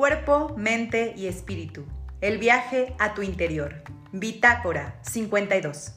Cuerpo, mente y espíritu. El viaje a tu interior. Bitácora 52.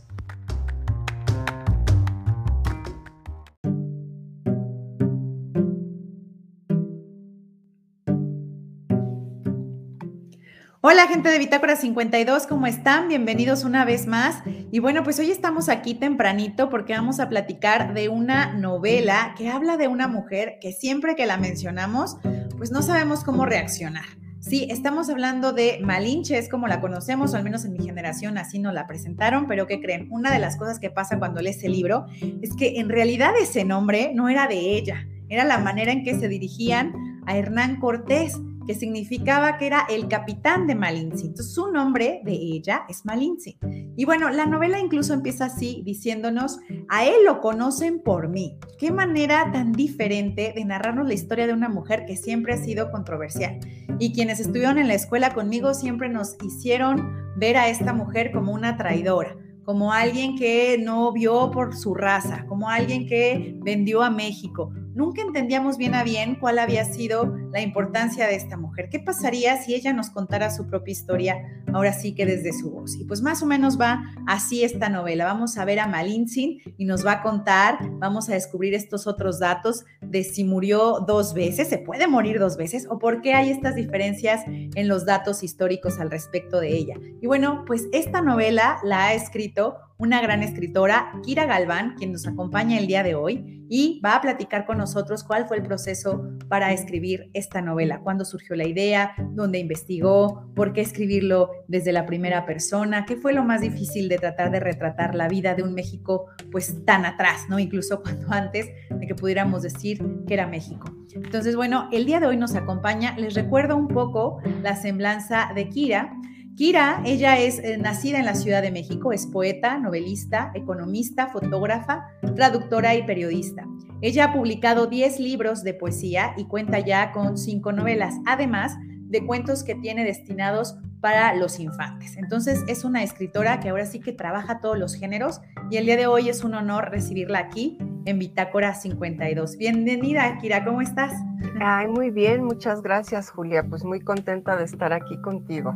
Hola gente de Bitácora 52, ¿cómo están? Bienvenidos una vez más. Y bueno, pues hoy estamos aquí tempranito porque vamos a platicar de una novela que habla de una mujer que siempre que la mencionamos, pues no sabemos cómo reaccionar. Sí, estamos hablando de Malinche, es como la conocemos, o al menos en mi generación así nos la presentaron, pero ¿qué creen? Una de las cosas que pasa cuando lees el libro es que en realidad ese nombre no era de ella, era la manera en que se dirigían a Hernán Cortés que significaba que era el capitán de Malinzi. Entonces, su nombre de ella es Malinzi. Y bueno, la novela incluso empieza así, diciéndonos, a él lo conocen por mí. Qué manera tan diferente de narrarnos la historia de una mujer que siempre ha sido controversial. Y quienes estuvieron en la escuela conmigo siempre nos hicieron ver a esta mujer como una traidora como alguien que no vio por su raza, como alguien que vendió a México, nunca entendíamos bien a bien cuál había sido la importancia de esta mujer. ¿Qué pasaría si ella nos contara su propia historia, ahora sí que desde su voz? Y pues más o menos va así esta novela. Vamos a ver a Malintzin y nos va a contar, vamos a descubrir estos otros datos de si murió dos veces, se puede morir dos veces, o por qué hay estas diferencias en los datos históricos al respecto de ella. Y bueno, pues esta novela la ha escrito una gran escritora, Kira Galván, quien nos acompaña el día de hoy y va a platicar con nosotros cuál fue el proceso para escribir esta novela, cuándo surgió la idea, dónde investigó, por qué escribirlo desde la primera persona, qué fue lo más difícil de tratar de retratar la vida de un México pues tan atrás, ¿no? Incluso cuando antes de que pudiéramos decir que era México. Entonces, bueno, el día de hoy nos acompaña, les recuerdo un poco la semblanza de Kira. Kira, ella es eh, nacida en la Ciudad de México, es poeta, novelista, economista, fotógrafa, traductora y periodista. Ella ha publicado 10 libros de poesía y cuenta ya con 5 novelas, además de cuentos que tiene destinados para los infantes. Entonces es una escritora que ahora sí que trabaja todos los géneros y el día de hoy es un honor recibirla aquí en Bitácora 52. Bienvenida, Kira, ¿cómo estás? Ay, muy bien, muchas gracias, Julia. Pues muy contenta de estar aquí contigo.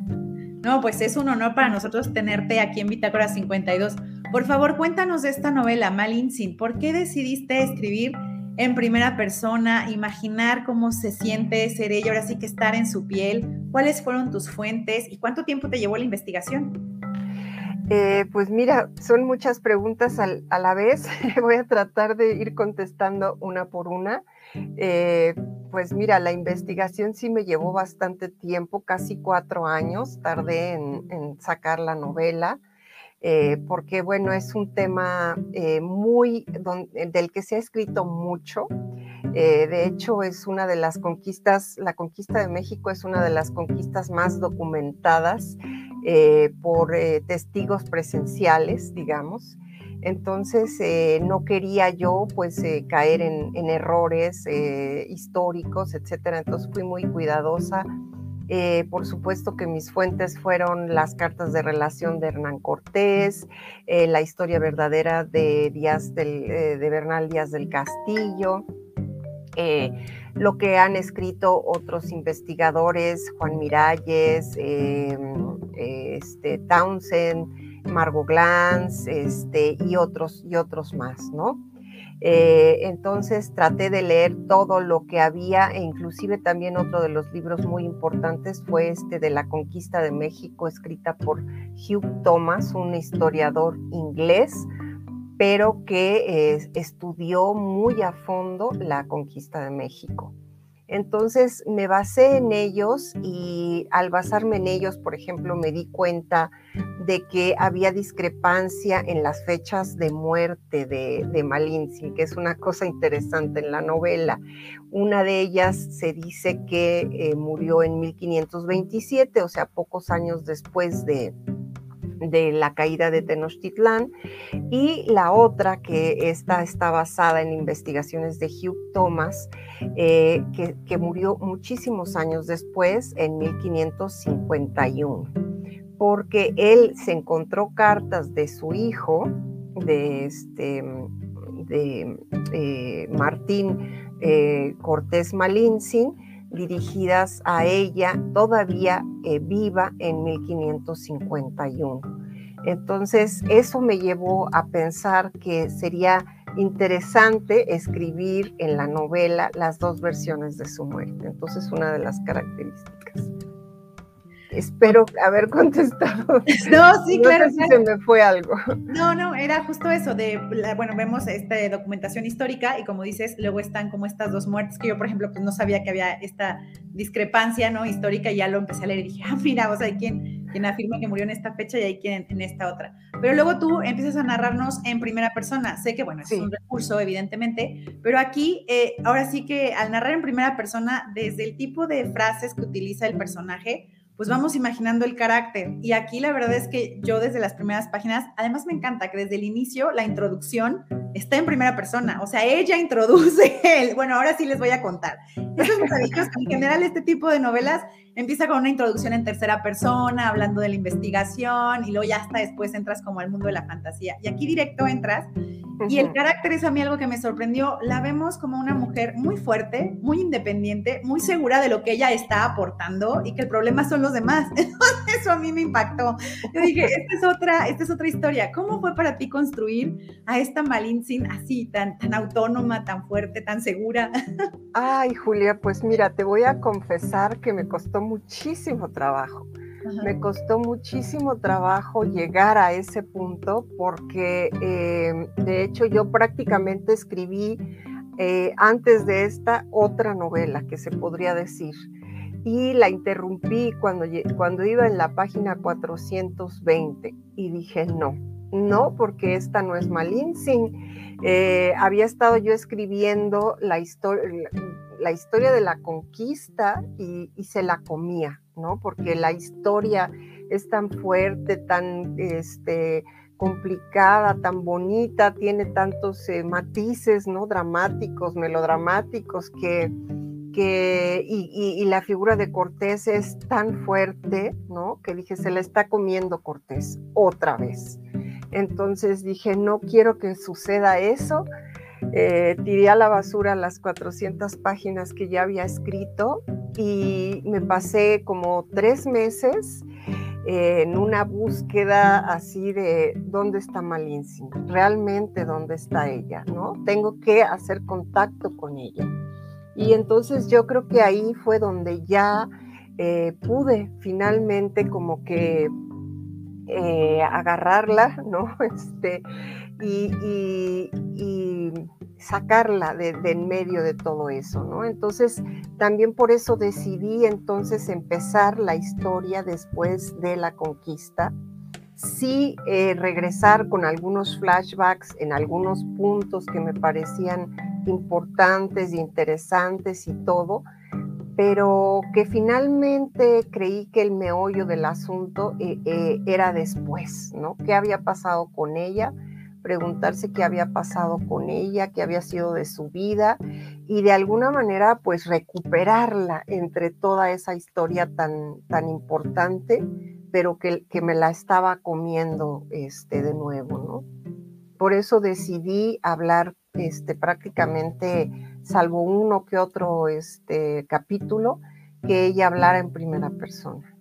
No, pues es un honor para nosotros tenerte aquí en Bitácora 52. Por favor, cuéntanos de esta novela, Malintzin. ¿Por qué decidiste escribir en primera persona, imaginar cómo se siente ser ella, ahora sí que estar en su piel? ¿Cuáles fueron tus fuentes y cuánto tiempo te llevó la investigación? Eh, pues mira, son muchas preguntas a la vez. Voy a tratar de ir contestando una por una. Eh, pues mira, la investigación sí me llevó bastante tiempo, casi cuatro años, tardé en, sacar la novela, eh, porque bueno, es un tema eh, muy del que se ha escrito mucho. de hecho, es una de las conquistas, la conquista de México es una de las conquistas más documentadas por testigos presenciales, digamos. Entonces, eh, no quería yo pues eh, caer en, errores eh, históricos, etcétera. Entonces fui muy cuidadosa. por supuesto que mis fuentes fueron las cartas de relación de Hernán Cortés, la historia verdadera de, Díaz de Bernal Díaz del Castillo, lo que han escrito otros investigadores, Juan Miralles, em, este, Townsend, Margot Glantz este, y, otros, y otros más, ¿no? Eh, entonces traté de leer todo lo que había e inclusive también otro de los libros muy importantes fue este de la conquista de México, escrita por Hugh Thomas, un historiador inglés, pero que estudió muy a fondo la conquista de México. Entonces me basé en ellos y al basarme en ellos, por ejemplo, me di cuenta de que había discrepancia en las fechas de muerte de, de que es una cosa interesante en la novela. Una de ellas se dice que eh, murió en 1527, o sea, pocos años después de, de la caída de Tenochtitlán. Y la otra que esta está basada en investigaciones de Hugh Thomas eh, que, murió muchísimos años después en 1551 porque él se encontró cartas de su hijo de este de eh, Martín eh, Cortés Malintzin dirigidas a ella todavía eh, viva en 1551. Entonces, eso me llevó a pensar que sería interesante escribir en la novela las dos versiones de su muerte. Entonces, una de las características. Espero haber contestado. No, sí, claro. si se me fue algo. No, no, era justo eso de, bueno, vemos esta documentación histórica y como dices, luego están como estas dos muertes que yo, por ejemplo, pues no sabía que había esta discrepancia, ¿no? Histórica y ya lo empecé a leer y dije, ah, mira, o sea, hay quien, quien afirma que murió en esta fecha y hay quien en, esta otra. Pero luego tú empiezas a narrarnos en primera persona. Sé que, bueno, es un recurso, evidentemente, pero aquí, eh, ahora sí que al narrar en primera persona, desde el tipo de frases que utiliza el personaje, pues vamos imaginando el carácter. Y aquí la verdad es que yo desde las primeras páginas, además me encanta que desde el inicio la introducción está en primera persona, o sea, ella introduce el, bueno, ahora sí les voy a contar. Eso es maravilloso, en general este tipo de novelas empieza con una introducción en tercera persona, hablando de la investigación, y luego ya hasta después entras como al mundo de la fantasía. Y aquí directo entras y el carácter es a mí algo que me sorprendió. La vemos como una mujer muy fuerte, muy independiente, muy segura de lo que ella está aportando y que el problema son los demás. Eso a mí me impactó. Yo dije, esta es otra, esta es otra historia. ¿Cómo fue para ti construir a esta Malintzin así, tan, tan autónoma, tan fuerte, tan segura? Ay, Julia, pues mira, te voy a confesar que me costó muchísimo trabajo. Me costó muchísimo trabajo llegar a ese punto porque eh, de hecho yo prácticamente escribí eh, antes de esta otra novela que se podría decir y la interrumpí cuando, cuando iba en la página 420 y dije no, no porque esta no es Malinsing. Eh, había estado yo escribiendo la historia de la conquista y, se la comía, ¿no? Porque la historia es tan fuerte, tan este, complicada, tan bonita, tiene tantos eh, matices, ¿no? Dramáticos, melodramáticos, que, que y, la figura de Cortés es tan fuerte, ¿no? Que dije, se la está comiendo Cortés otra vez. Entonces dije, no quiero que suceda eso eh, tiré a la basura las 400 páginas que ya había escrito y me pasé como tres meses eh, en una búsqueda así de dónde está Malinzi, realmente dónde está ella, ¿no? Tengo que hacer contacto con ella. Y entonces yo creo que ahí fue donde ya eh, pude finalmente como que agarrarla, ¿no? Este, y, sacarla de, en medio de todo eso, ¿no? Entonces, también por eso decidí entonces empezar la historia después de la conquista, sí eh, regresar con algunos flashbacks en algunos puntos que me parecían importantes, interesantes y todo, pero que finalmente creí que el meollo del asunto eh, eh, era después, ¿no? ¿Qué había pasado con ella? preguntarse qué había pasado con ella, qué había sido de su vida y de alguna manera pues recuperarla entre toda esa historia tan, tan importante, pero que, que me la estaba comiendo este, de nuevo, ¿no? Por eso decidí hablar este, prácticamente, salvo uno que otro este, capítulo, que ella hablara en primera persona.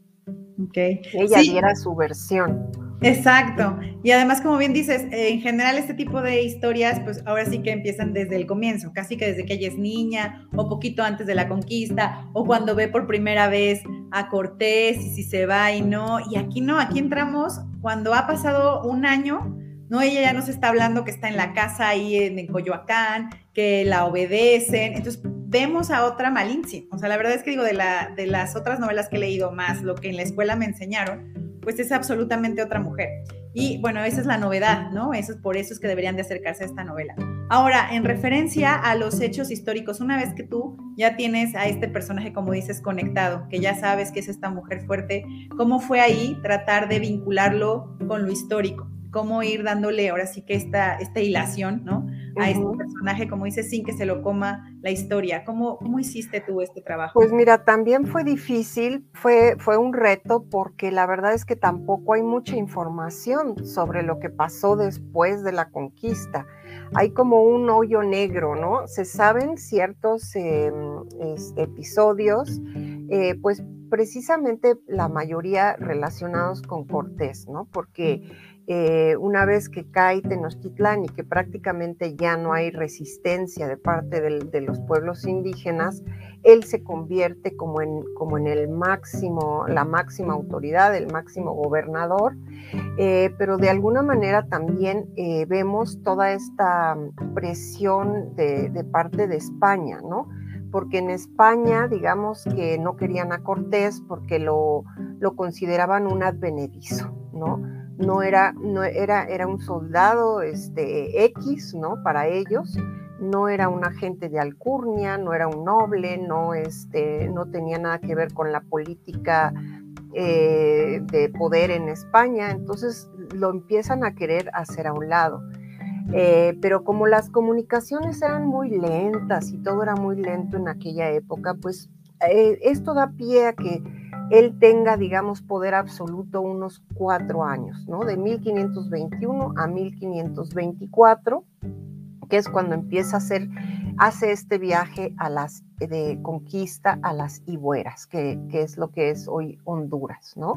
Okay. Que ella diera su versión. Exacto. Y además, como bien dices, en general este tipo de historias, pues ahora sí que empiezan desde el comienzo, casi que desde que ella es niña o poquito antes de la conquista o cuando ve por primera vez a Cortés y si se va y no. Y aquí no, aquí entramos cuando ha pasado un año, ¿no? Ella ya nos está hablando que está en la casa ahí en, Coyoacán, que la obedecen. Entonces vemos a otra Malinzi. O sea, la verdad es que digo, de, la, las otras novelas que he leído más, lo que en la escuela me enseñaron, pues es absolutamente otra mujer. Y bueno, esa es la novedad, ¿no? Eso es por eso es que deberían de acercarse a esta novela. Ahora, en referencia a los hechos históricos, una vez que tú ya tienes a este personaje, como dices, conectado, que ya sabes que es esta mujer fuerte, ¿cómo fue ahí tratar de vincularlo con lo histórico? ¿Cómo ir dándole ahora sí que esta, esta hilación, ¿no? a este personaje, como dices, sin que se lo coma la historia. ¿Cómo, ¿Cómo hiciste tú este trabajo? Pues mira, también fue difícil, fue, fue un reto porque la verdad es que tampoco hay mucha información sobre lo que pasó después de la conquista. Hay como un hoyo negro, ¿no? Se saben ciertos em, episodios, eh, pues precisamente la mayoría relacionados con Cortés, ¿no? Porque eh, una vez que cae Tenochtitlán y que prácticamente ya no hay resistencia de parte de los pueblos indígenas, él se convierte como en, como en el máximo, la máxima autoridad, el máximo gobernador, eh, pero de alguna manera también eh, vemos toda esta presión de, de parte de España, ¿no? porque en España, digamos que no querían a Cortés porque lo, lo consideraban un advenedizo, ¿no? No era, no era, era un soldado este, X, ¿no? Para ellos, no era un agente de alcurnia, no era un noble, no, este, no tenía nada que ver con la política eh, de poder en España, entonces lo empiezan a querer hacer a un lado. Eh, pero como las comunicaciones eran muy lentas y todo era muy lento en aquella época, pues eh, esto da pie a que él tenga, digamos, poder absoluto unos cuatro años, ¿no? De 1521 a 1524, que es cuando empieza a hacer, hace este viaje a las, de conquista a las Ibueras, que, que es lo que es hoy Honduras, ¿no?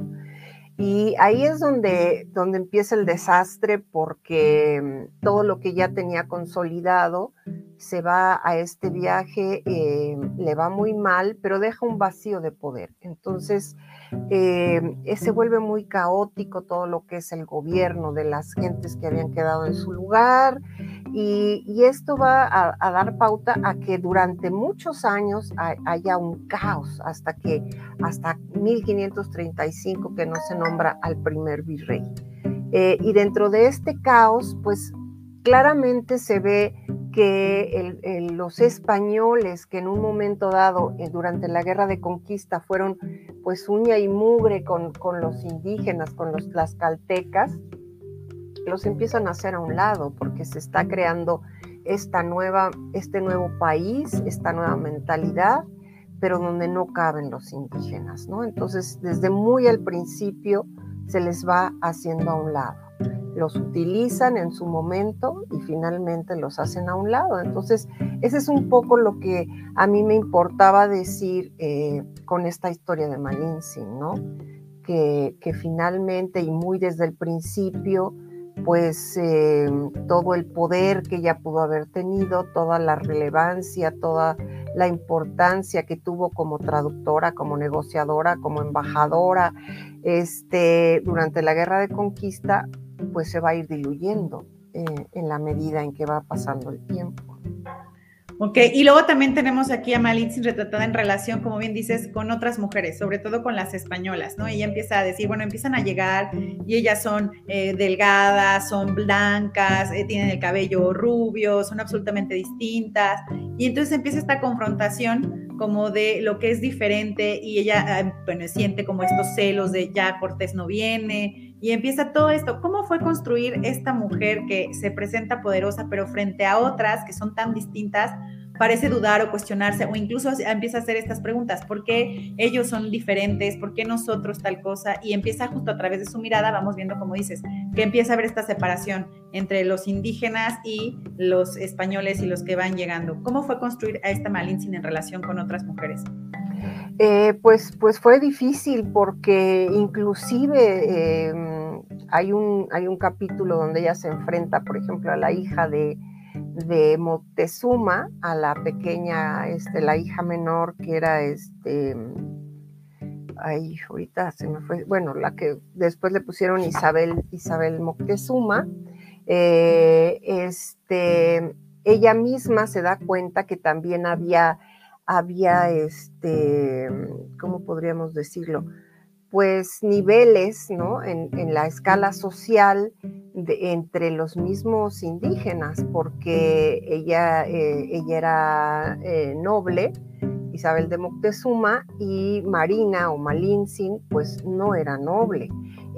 Y ahí es donde, donde empieza el desastre porque mm, todo lo que ya tenía consolidado se va a este viaje, eh, le va muy mal, pero deja un vacío de poder. Entonces, eh, se vuelve muy caótico todo lo que es el gobierno de las gentes que habían quedado en su lugar y, esto va a, dar pauta a que durante muchos años haya un caos hasta que hasta 1535 que no se nombra al primer virrey. Eh, y dentro de este caos, pues claramente se ve que los españoles que en un momento dado, eh, durante la guerra de conquista, fueron pues uña y mugre con, los indígenas, con los tlaxcaltecas, los empiezan a hacer a un lado porque se está creando esta nueva, este nuevo país, esta nueva mentalidad, pero donde no caben los indígenas, ¿no? Entonces, desde muy al principio se les va haciendo a un lado los utilizan en su momento y finalmente los hacen a un lado. Entonces, ese es un poco lo que a mí me importaba decir eh, con esta historia de Malinsin, ¿no? Que, finalmente y muy desde el principio, pues eh, todo el poder que ella pudo haber tenido, toda la relevancia, toda la importancia que tuvo como traductora, como negociadora, como embajadora, este, durante la guerra de conquista, pues se va a ir diluyendo eh, en la medida en que va pasando el tiempo. Ok, y luego también tenemos aquí a Malitzin retratada en relación, como bien dices, con otras mujeres, sobre todo con las españolas, ¿no? Ella empieza a decir, bueno, empiezan a llegar y ellas son eh, delgadas, son blancas, eh, tienen el cabello rubio, son absolutamente distintas. Y entonces empieza esta confrontación como de lo que es diferente y ella, bueno, siente como estos celos de ya Cortés no viene, y empieza todo esto. ¿Cómo fue construir esta mujer que se presenta poderosa, pero frente a otras que son tan distintas, parece dudar o cuestionarse o incluso empieza a hacer estas preguntas? ¿Por qué ellos son diferentes? ¿Por qué nosotros tal cosa? Y empieza justo a través de su mirada, vamos viendo, como dices, que empieza a ver esta separación entre los indígenas y los españoles y los que van llegando. ¿Cómo fue construir a esta Malintzin en relación con otras mujeres? Eh, pues, pues fue difícil porque inclusive em, hay, un, hay un capítulo donde ella se enfrenta, por ejemplo, a la hija de, de Moctezuma, a la pequeña, este, la hija menor que era este, ay, ahorita se me fue, bueno, la que después le pusieron Isabel, Isabel Moctezuma, eh, este, ella misma se da cuenta que también había había, este, ¿cómo podríamos decirlo? Pues niveles, ¿no? En, la escala social entre los mismos indígenas, porque ella, eh, ella era eh, noble Isabel de Moctezuma y Marina o Malintzin pues no era noble.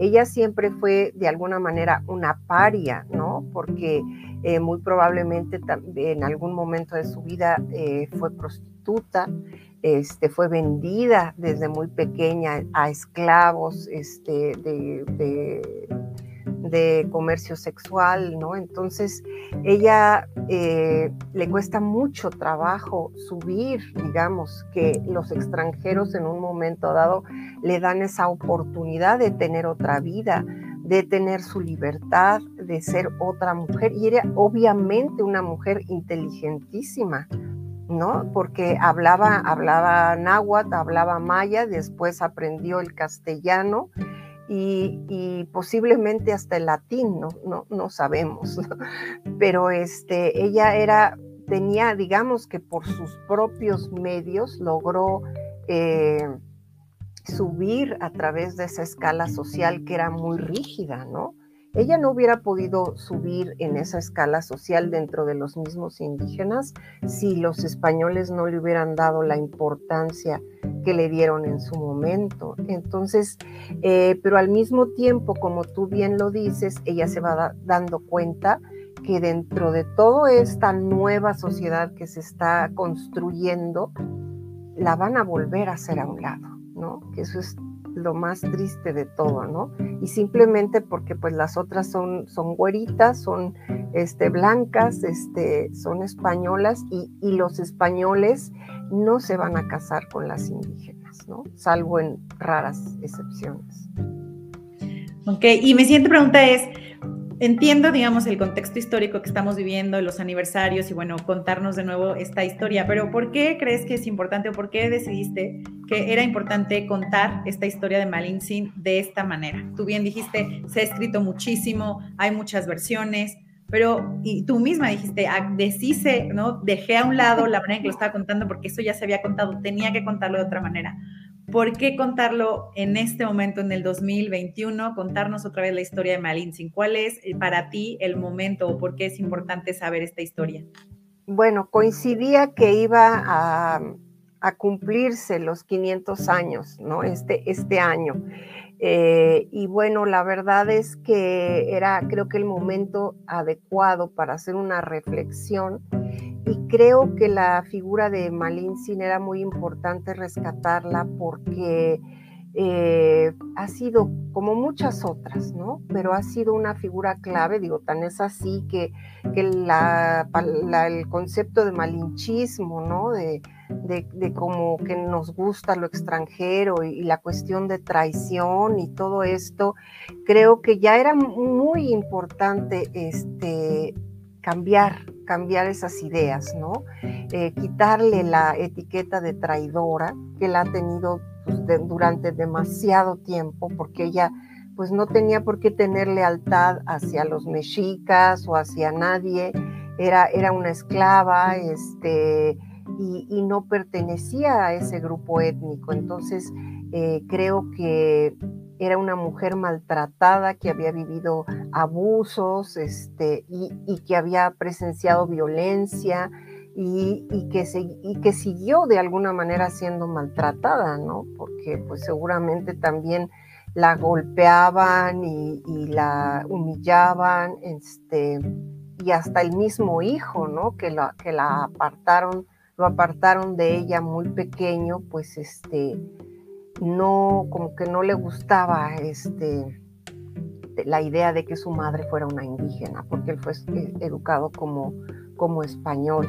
Ella siempre fue de alguna manera una paria, ¿no? Porque eh, muy probablemente en algún momento de su vida eh, fue prostituta, este, fue vendida desde muy pequeña a esclavos este, de, de, comercio sexual, ¿no? Entonces, ella eh, le cuesta mucho trabajo subir, digamos, que los extranjeros en un momento dado le dan esa oportunidad de tener otra vida, de tener su libertad, de ser otra mujer. Y era obviamente una mujer inteligentísima, ¿no? Porque hablaba, hablaba náhuatl, hablaba maya, después aprendió el castellano y, posiblemente hasta el latín, no, no, sabemos. Pero este, ella era, tenía, digamos que por sus propios medios logró eh, subir a través de esa escala social que era muy rígida, ¿no? ella no hubiera podido subir en esa escala social dentro de los mismos indígenas si los españoles no le hubieran dado la importancia que le dieron en su momento. Entonces, eh, pero al mismo tiempo, como tú bien lo dices, ella se va dando cuenta que dentro de toda esta nueva sociedad que se está construyendo, la van a volver a hacer a un lado, ¿no? Que eso es lo más triste de todo, ¿no? Y simplemente porque pues las otras son, son güeritas, son este, blancas, este, son españolas y, y los españoles no se van a casar con las indígenas, ¿no? Salvo en raras excepciones. Ok, y mi siguiente pregunta es, entiendo, digamos, el contexto histórico que estamos viviendo, los aniversarios y bueno, contarnos de nuevo esta historia, pero ¿por qué crees que es importante o por qué decidiste que era importante contar esta historia de Malintzin de esta manera? Tú bien dijiste, se ha escrito muchísimo, hay muchas versiones, pero y tú misma dijiste, ah, deshice, ¿no? Dejé a un lado la manera en que lo estaba contando porque eso ya se había contado, tenía que contarlo de otra manera. ¿Por qué contarlo en este momento, en el 2021? Contarnos otra vez la historia de Malintzin. ¿Cuál es eh, para ti el momento o por qué es importante saber esta historia? Bueno, coincidía que iba a, cumplirse los 500 años, ¿no? Este, este año. Eh, y bueno, la verdad es que era creo que el momento adecuado para hacer una reflexión y creo que la figura de Malintzin era muy importante rescatarla porque eh, ha sido como muchas otras, ¿no? Pero ha sido una figura clave, digo, tan es así que, que el concepto de malinchismo, ¿no? De, de, como que nos gusta lo extranjero y, la cuestión de traición y todo esto, creo que ya era muy importante este, cambiar, cambiar esas ideas, ¿no? Eh, quitarle la etiqueta de traidora que la ha tenido durante demasiado tiempo, porque ella pues no tenía por qué tener lealtad hacia los mexicas o hacia nadie, era, era una esclava, este, y, no pertenecía a ese grupo étnico. Entonces, eh, creo que era una mujer maltratada que había vivido abusos este, y, que había presenciado violencia y, que y, que siguió de alguna manera siendo maltratada, ¿no? Porque pues seguramente también la golpeaban y, la humillaban, este, y hasta el mismo hijo, ¿no? Que la, que la apartaron, lo apartaron de ella muy pequeño, pues este, no, como que no le gustaba este, la idea de que su madre fuera una indígena, porque él fue eh, educado como, como español.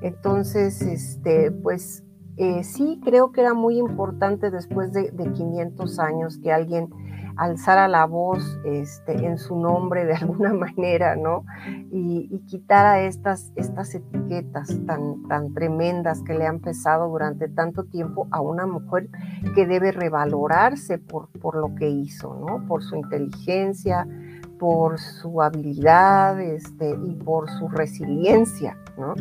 Entonces, este, pues eh, sí creo que era muy importante después de, de 500 años que alguien alzara la voz este, en su nombre de alguna manera, ¿no? Y, y quitara estas, estas etiquetas tan, tan tremendas que le han pesado durante tanto tiempo a una mujer que debe revalorarse por, por lo que hizo, ¿no? Por su inteligencia, por su habilidad este, y por su resiliencia, ¿no?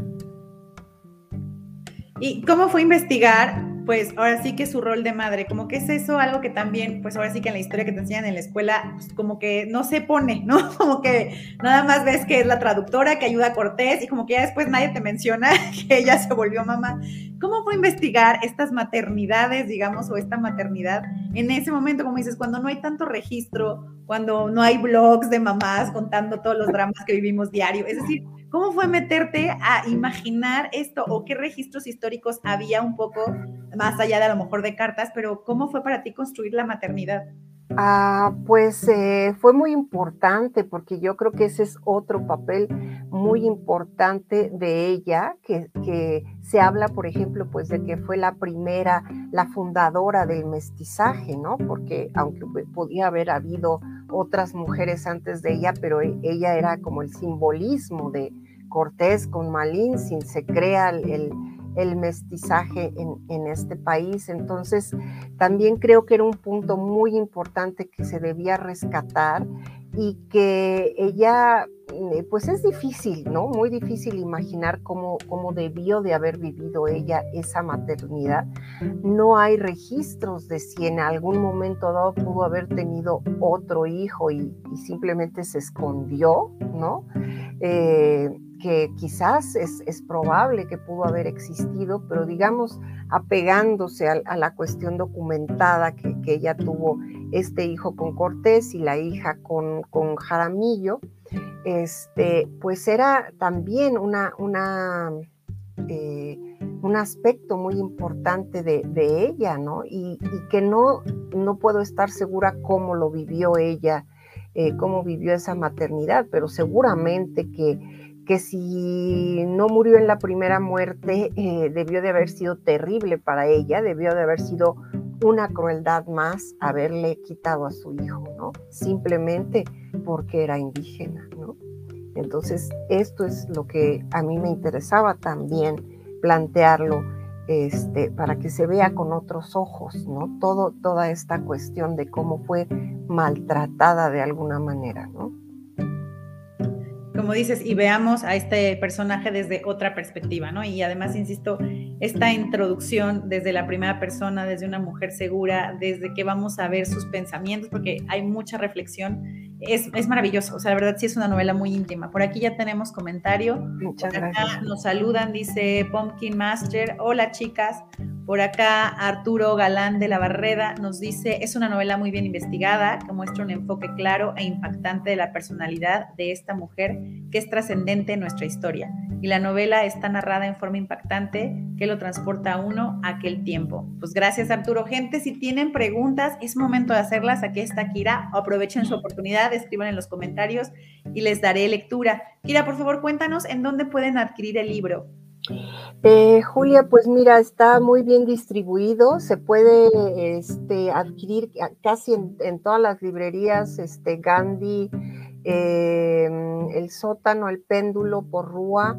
¿Y cómo fue investigar pues ahora sí que su rol de madre, como que es eso algo que también, pues ahora sí que en la historia que te enseñan en la escuela, pues como que no se pone, ¿no? Como que nada más ves que es la traductora que ayuda a Cortés y como que ya después nadie te menciona que ella se volvió mamá. ¿Cómo fue investigar estas maternidades, digamos, o esta maternidad en ese momento, como dices, cuando no hay tanto registro, cuando no hay blogs de mamás contando todos los dramas que vivimos diario? Es decir, ¿cómo fue meterte a imaginar esto o qué registros históricos había un poco más allá de a lo mejor de cartas, pero cómo fue para ti construir la maternidad? Ah, pues eh, fue muy importante porque yo creo que ese es otro papel muy importante de ella, que, se habla, por ejemplo, pues de que fue la primera, la fundadora del mestizaje, ¿no? Porque aunque podía haber habido otras mujeres antes de ella, pero e, ella era como el simbolismo de Cortés con Malín, sin se crea el mestizaje en, este país. Entonces, también creo que era un punto muy importante que se debía rescatar y que ella, eh, pues es difícil, ¿no? Muy difícil imaginar cómo, cómo debió de haber vivido ella esa maternidad. No hay registros de si en algún momento dado pudo haber tenido otro hijo y, simplemente se escondió, ¿no? Eh, que quizás es, probable que pudo haber existido, pero digamos, apegándose a, la cuestión documentada que, ella tuvo este hijo con Cortés y la hija con, con Jaramillo, este, pues era también una, eh, un aspecto muy importante de, ella, ¿no? Y, que no, no puedo estar segura cómo lo vivió ella, eh, cómo vivió esa maternidad, pero seguramente que que si no murió en la primera muerte, eh, debió de haber sido terrible para ella, debió de haber sido una crueldad más haberle quitado a su hijo, ¿no? Simplemente porque era indígena, ¿no? Entonces, esto es lo que a mí me interesaba también plantearlo este, para que se vea con otros ojos, ¿no? Todo, toda esta cuestión de cómo fue maltratada de alguna manera, ¿no? Como dices, y veamos a este personaje desde otra perspectiva, ¿no? Y además, insisto, esta introducción desde la primera persona, desde una mujer segura, desde que vamos a ver sus pensamientos, porque hay mucha reflexión, es, es maravilloso. O sea, la verdad sí es una novela muy íntima. Por aquí ya tenemos comentario. Muchas gracias. Nos saludan, dice Pumpkin Master. Hola, chicas. Por acá Arturo Galán de la Barreda nos dice, es una novela muy bien investigada que muestra un enfoque claro e impactante de la personalidad de esta mujer que es trascendente en nuestra historia. Y la novela está narrada en forma impactante que lo transporta a uno a aquel tiempo. Pues gracias Arturo. Gente, si tienen preguntas, es momento de hacerlas. Aquí está Kira. Aprovechen su oportunidad, escriban en los comentarios y les daré lectura. Kira, por favor, cuéntanos en dónde pueden adquirir el libro. Eh, Julia, pues mira, está muy bien distribuido, se puede este, adquirir casi en, todas las librerías, este, Gandhi, em, El Sótano, El Péndulo, por Rúa,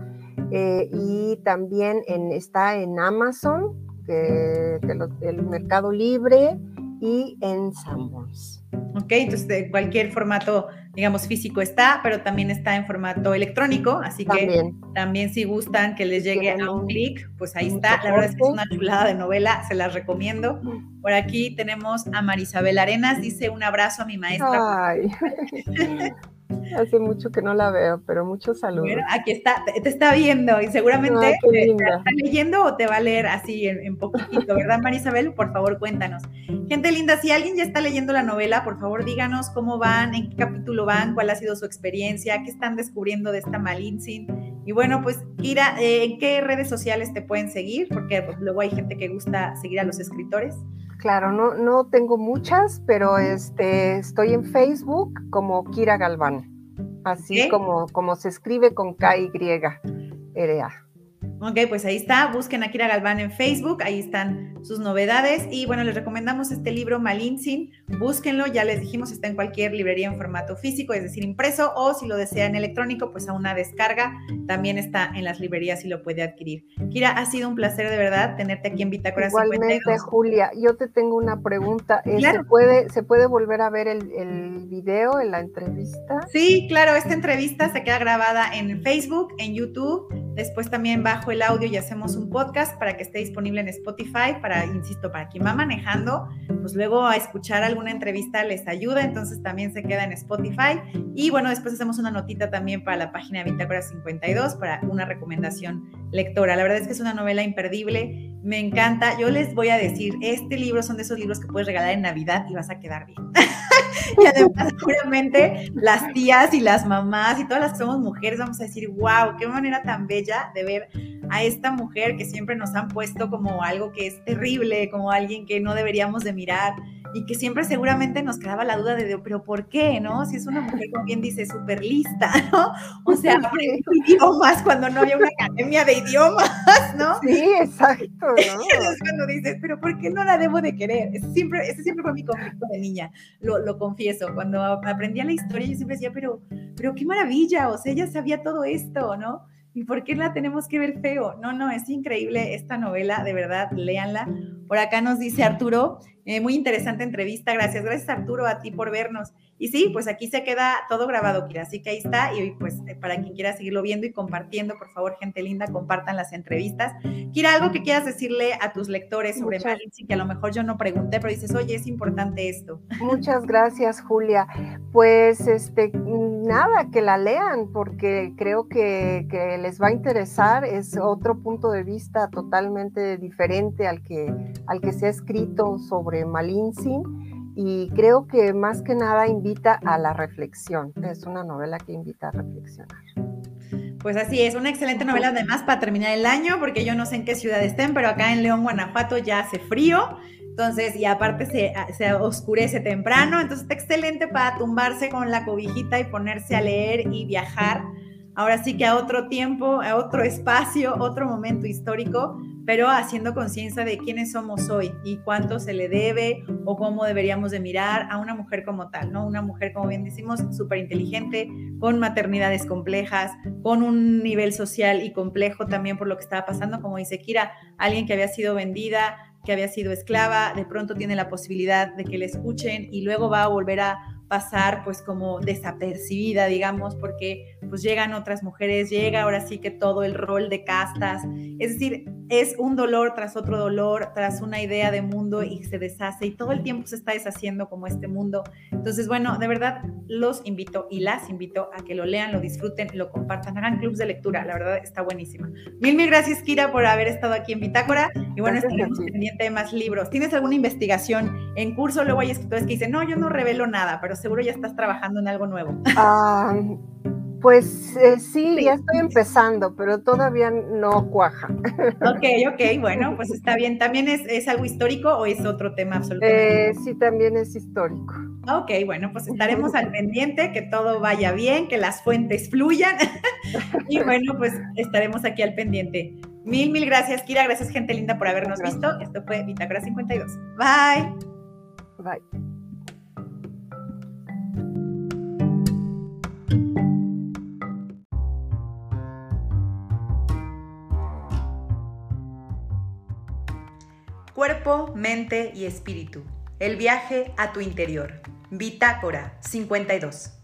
eh, y también está en Amazon, el Mercado Libre y en Sanborns. ¿ok? Entonces, de cualquier formato, digamos, físico está, pero también está en formato electrónico, así que también si gustan que les llegue a un clic, pues ahí está. La verdad es que es una chulada de novela, se las recomiendo. Por aquí tenemos a Marisabel Arenas, dice un abrazo a mi maestra. Ay. Hace mucho que no la veo, pero muchos saludos. aquí está, te, está viendo y seguramente te, está leyendo o te va a leer así en, en poquitito, ¿verdad, Marisabel? Por favor, cuéntanos. Gente linda, si alguien ya está leyendo la novela, por favor díganos cómo van, en qué capítulo van, cuál ha sido su experiencia, qué están descubriendo de esta Malinsin. Y bueno, pues Kira, eh, ¿en qué redes sociales te pueden seguir? Porque pues, luego hay gente que gusta seguir a los escritores. Claro, no, no tengo muchas, pero este, estoy en Facebook como Kira Galván, así como, como se escribe con K-Y-R-A. Ok, pues ahí está, busquen a Kira Galván en Facebook, ahí están sus novedades y bueno, les recomendamos este libro Malinsin, búsquenlo, ya les dijimos, está en cualquier librería en formato físico, es decir, impreso o si lo desean electrónico, pues a una descarga, también está en las librerías y lo puede adquirir. Kira, ha sido un placer de verdad tenerte aquí en Bitácora Igualmente, Julia, yo te tengo una pregunta, eh, ¿Se, puede, ¿se puede volver a ver el, el video, en la entrevista? Sí, claro, esta entrevista se queda grabada en Facebook, en YouTube Después también bajo el audio y hacemos un podcast para que esté disponible en Spotify, para, insisto, para quien va manejando, pues luego a escuchar alguna entrevista les ayuda, entonces también se queda en Spotify. Y bueno, después hacemos una notita también para la página Bitácora 52 para una recomendación lectora. La verdad es que es una novela imperdible, me encanta. Yo les voy a decir, este libro son de esos libros que puedes regalar en Navidad y vas a quedar bien. y además, seguramente las tías y las mamás y todas las que somos mujeres vamos a decir, wow, qué manera tan bella de ver a esta mujer que siempre nos han puesto como algo que es terrible, como alguien que no deberíamos de mirar y que siempre seguramente nos quedaba la duda de, pero ¿por qué? ¿No? Si es una mujer, como bien dice, súper lista, ¿no? O sea, aprendió idiomas cuando no había una academia de idiomas, ¿no? Sí, exacto, ¿no? es cuando dices, pero ¿por qué no la debo de querer? Ese siempre, ese siempre fue mi conflicto de niña, lo, lo confieso. Cuando aprendía la historia, yo siempre decía, pero, pero qué maravilla, o sea, ella sabía todo esto, ¿no? ¿Y por qué la tenemos que ver feo? No, no, es increíble esta novela, de verdad, léanla. Por acá nos dice Arturo, eh, muy interesante entrevista, gracias. Gracias Arturo a ti por vernos. Y sí, pues aquí se queda todo grabado, Kira, así que ahí está. Y pues eh, para quien quiera seguirlo viendo y compartiendo, por favor, gente linda, compartan las entrevistas. Kira, algo que quieras decirle a tus lectores sobre Malinche, que a lo mejor yo no pregunté, pero dices, oye, es importante esto. Muchas gracias, Julia. Pues este, nada, que la lean, porque creo que, que les va a interesar. Es otro punto de vista totalmente diferente al que, al que se ha escrito sobre Malinsin y creo que más que nada invita a la reflexión. Es una novela que invita a reflexionar. Pues así es, una excelente novela además para terminar el año, porque yo no sé en qué ciudad estén, pero acá en León, Guanajuato ya hace frío, entonces, y aparte se, se oscurece temprano, entonces está excelente para tumbarse con la cobijita y ponerse a leer y viajar. Ahora sí que a otro tiempo, a otro espacio, otro momento histórico, pero haciendo conciencia de quiénes somos hoy y cuánto se le debe o cómo deberíamos de mirar a una mujer como tal, ¿no? Una mujer, como bien decimos, súper inteligente, con maternidades complejas, con un nivel social y complejo también por lo que estaba pasando, como dice Kira, alguien que había sido vendida, que había sido esclava, de pronto tiene la posibilidad de que le escuchen y luego va a volver a pasar pues como desapercibida, digamos, porque pues llegan otras mujeres, llega ahora sí que todo el rol de castas, es decir, es un dolor tras otro dolor, tras una idea de mundo y se deshace y todo el tiempo se está deshaciendo como este mundo. Entonces, bueno, de verdad los invito y las invito a que lo lean, lo disfruten, lo compartan, hagan clubs de lectura, la verdad está buenísima. Mil, mil gracias, Kira, por haber estado aquí en Bitácora y bueno, estaremos pendiente de más libros. ¿Tienes alguna investigación en curso? Luego hay escritores que dicen, no, yo no revelo nada, pero seguro ya estás trabajando en algo nuevo. Ah, pues eh, sí, ya estoy empezando, pero todavía no cuaja. Ok, ok, bueno, pues está bien. ¿También es, algo histórico o es otro tema absolutamente? Eh, sí, también es histórico. Ok, bueno, pues estaremos al pendiente, que todo vaya bien, que las fuentes fluyan. y bueno, pues estaremos aquí al pendiente. Mil, mil gracias, Kira. Gracias, gente linda, por habernos visto. Esto fue Bitácora 52. Bye. Bye. Cuerpo, mente y espíritu. El viaje a tu interior. Bitácora 52.